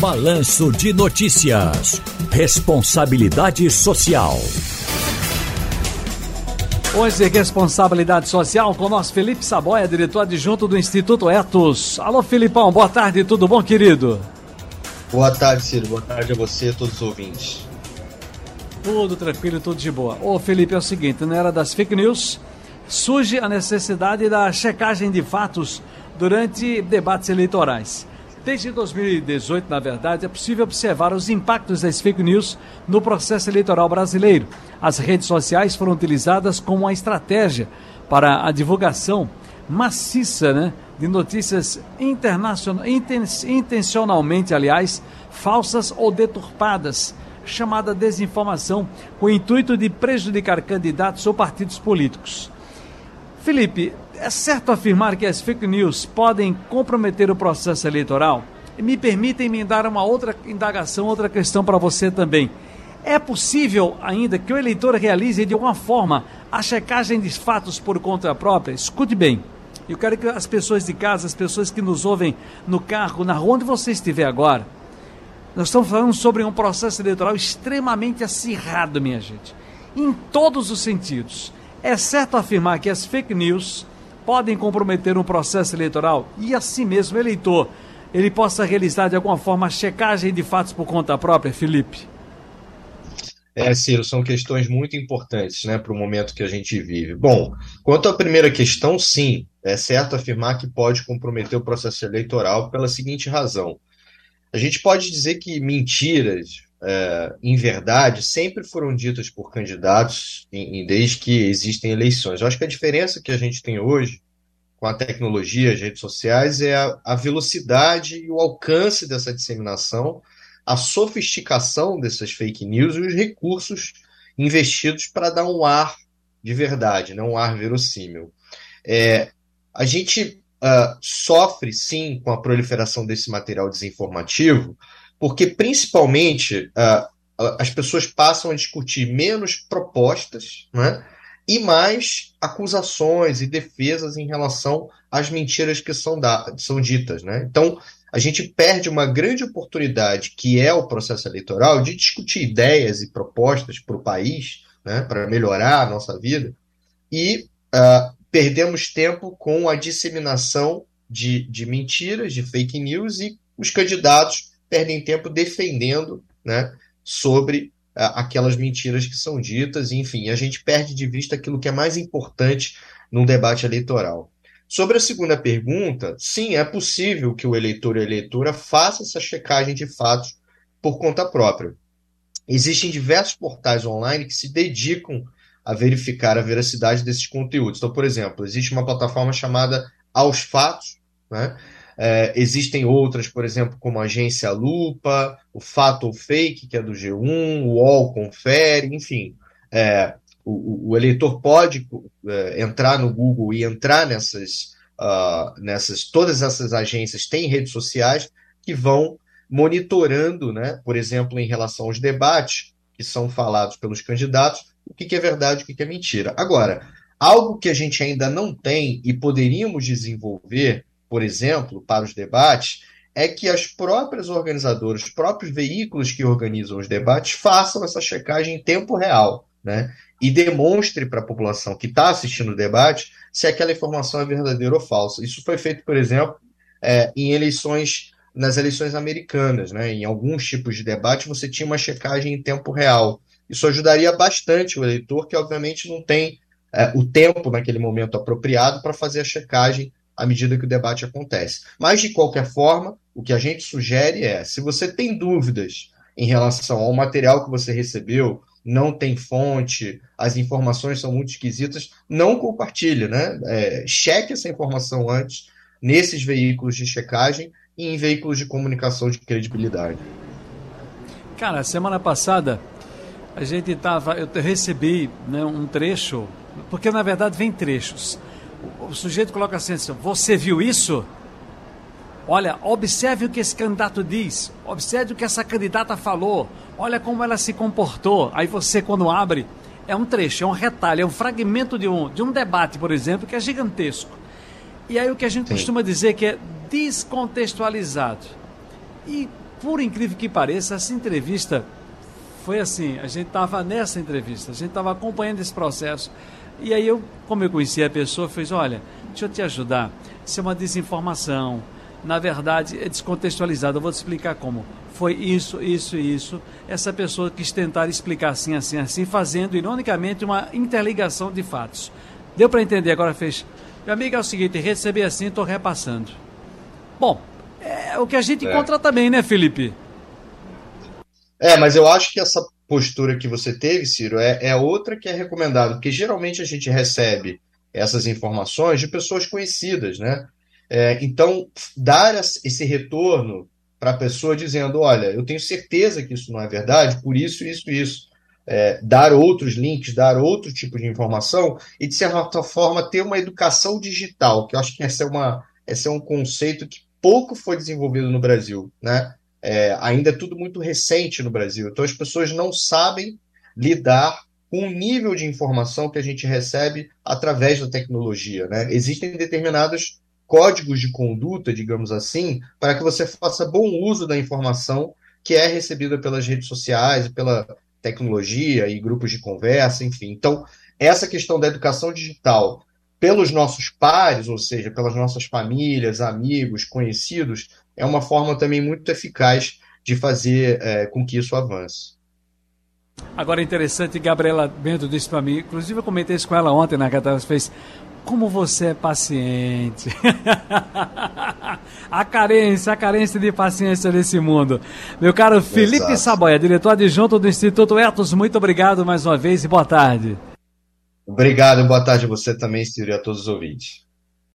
Balanço de Notícias. Responsabilidade Social. Hoje, responsabilidade social com o nosso Felipe Saboia, diretor adjunto do Instituto Etos. Alô, Filipão, boa tarde, tudo bom, querido? Boa tarde, Ciro. Boa tarde a você e a todos os ouvintes. Tudo tranquilo, tudo de boa. Ô, Felipe, é o seguinte, na era das fake news, surge a necessidade da checagem de fatos durante debates eleitorais. Desde 2018, na verdade, é possível observar os impactos das fake news no processo eleitoral brasileiro. As redes sociais foram utilizadas como uma estratégia para a divulgação maciça né, de notícias intencionalmente, aliás, falsas ou deturpadas, chamada desinformação, com o intuito de prejudicar candidatos ou partidos políticos. Felipe, é certo afirmar que as fake news podem comprometer o processo eleitoral? Me permitem me dar uma outra indagação, outra questão para você também. É possível ainda que o eleitor realize de alguma forma a checagem de fatos por conta própria? Escute bem. Eu quero que as pessoas de casa, as pessoas que nos ouvem no carro, na rua onde você estiver agora, nós estamos falando sobre um processo eleitoral extremamente acirrado, minha gente. Em todos os sentidos. É certo afirmar que as fake news podem comprometer um processo eleitoral e assim mesmo eleitor ele possa realizar de alguma forma a checagem de fatos por conta própria, Felipe? É, Ciro, são questões muito importantes né, para o momento que a gente vive. Bom, quanto à primeira questão, sim, é certo afirmar que pode comprometer o processo eleitoral pela seguinte razão. A gente pode dizer que mentiras, é, em verdade, sempre foram ditas por candidatos em, em, desde que existem eleições. Eu acho que a diferença que a gente tem hoje com a tecnologia, as redes sociais, é a, a velocidade e o alcance dessa disseminação, a sofisticação dessas fake news e os recursos investidos para dar um ar de verdade, né? um ar verossímil. É, a gente uh, sofre, sim, com a proliferação desse material desinformativo, porque principalmente uh, as pessoas passam a discutir menos propostas né, e mais acusações e defesas em relação às mentiras que são, da, são ditas. Né? Então, a gente perde uma grande oportunidade, que é o processo eleitoral, de discutir ideias e propostas para o país, né, para melhorar a nossa vida, e uh, perdemos tempo com a disseminação de, de mentiras, de fake news, e os candidatos perdem tempo defendendo né, sobre uh, aquelas mentiras que são ditas, enfim, a gente perde de vista aquilo que é mais importante num debate eleitoral. Sobre a segunda pergunta, sim, é possível que o eleitor e a eleitora faça essa checagem de fatos por conta própria. Existem diversos portais online que se dedicam a verificar a veracidade desses conteúdos. Então, por exemplo, existe uma plataforma chamada Aos Fatos, né? É, existem outras, por exemplo, como a Agência Lupa, o Fato ou Fake, que é do G1, o UOL Confere, enfim. É, o, o, eleitor pode é, entrar no Google e entrar nessas, uh, nessas. Todas essas agências têm redes sociais que vão monitorando, né, por exemplo, em relação aos debates que são falados pelos candidatos, o que, que é verdade e o que, que é mentira. Agora, algo que a gente ainda não tem e poderíamos desenvolver por exemplo, para os debates, é que as próprias organizadoras, os próprios veículos que organizam os debates façam essa checagem em tempo real, né? E demonstre para a população que está assistindo o debate se aquela informação é verdadeira ou falsa. Isso foi feito, por exemplo, é, em eleições, nas eleições americanas, né? Em alguns tipos de debate você tinha uma checagem em tempo real. Isso ajudaria bastante o eleitor, que obviamente não tem é, o tempo naquele momento apropriado para fazer a checagem à medida que o debate acontece. Mas, de qualquer forma, o que a gente sugere é: se você tem dúvidas em relação ao material que você recebeu, não tem fonte, as informações são muito esquisitas, não compartilhe, né? É, cheque essa informação antes nesses veículos de checagem e em veículos de comunicação de credibilidade. Cara, semana passada a gente tava, eu recebi né, um trecho, porque na verdade vem trechos o sujeito coloca assim, assim, você viu isso? Olha, observe o que esse candidato diz, observe o que essa candidata falou, olha como ela se comportou. Aí você, quando abre, é um trecho, é um retalho, é um fragmento de um, de um debate, por exemplo, que é gigantesco. E aí o que a gente Sim. costuma dizer que é descontextualizado. E, por incrível que pareça, essa entrevista foi assim: a gente estava nessa entrevista, a gente estava acompanhando esse processo. E aí eu, como eu conhecia a pessoa, fiz: olha, deixa eu te ajudar. Isso é uma desinformação. Na verdade, é descontextualizado. Eu vou te explicar como. Foi isso, isso e isso. Essa pessoa quis tentar explicar assim, assim, assim, fazendo, ironicamente, uma interligação de fatos. Deu para entender? Agora fez. Meu amigo, é o seguinte: receber assim, estou repassando. Bom, é o que a gente é. encontra também, né, Felipe? É, mas eu acho que essa postura que você teve, Ciro, é, é outra que é recomendada, porque geralmente a gente recebe essas informações de pessoas conhecidas, né? É, então, dar esse retorno para a pessoa dizendo: olha, eu tenho certeza que isso não é verdade, por isso, isso, isso. É, dar outros links, dar outro tipo de informação e, de certa forma, ter uma educação digital, que eu acho que esse é, uma, esse é um conceito que pouco foi desenvolvido no Brasil. Né? É, ainda é tudo muito recente no Brasil, então as pessoas não sabem lidar com o nível de informação que a gente recebe através da tecnologia. Né? Existem determinados códigos de conduta, digamos assim, para que você faça bom uso da informação que é recebida pelas redes sociais, pela tecnologia e grupos de conversa, enfim. Então, essa questão da educação digital pelos nossos pares, ou seja, pelas nossas famílias, amigos, conhecidos, é uma forma também muito eficaz de fazer é, com que isso avance. Agora, interessante, Gabriela Bento disse para mim, inclusive eu comentei isso com ela ontem na Catarina, fez como você é paciente. a carência, a carência de paciência nesse mundo. Meu caro Felipe Exato. Saboia, diretor adjunto do Instituto Etos, muito obrigado mais uma vez e boa tarde. Obrigado, boa tarde a você também, Ciro, e a todos os ouvintes.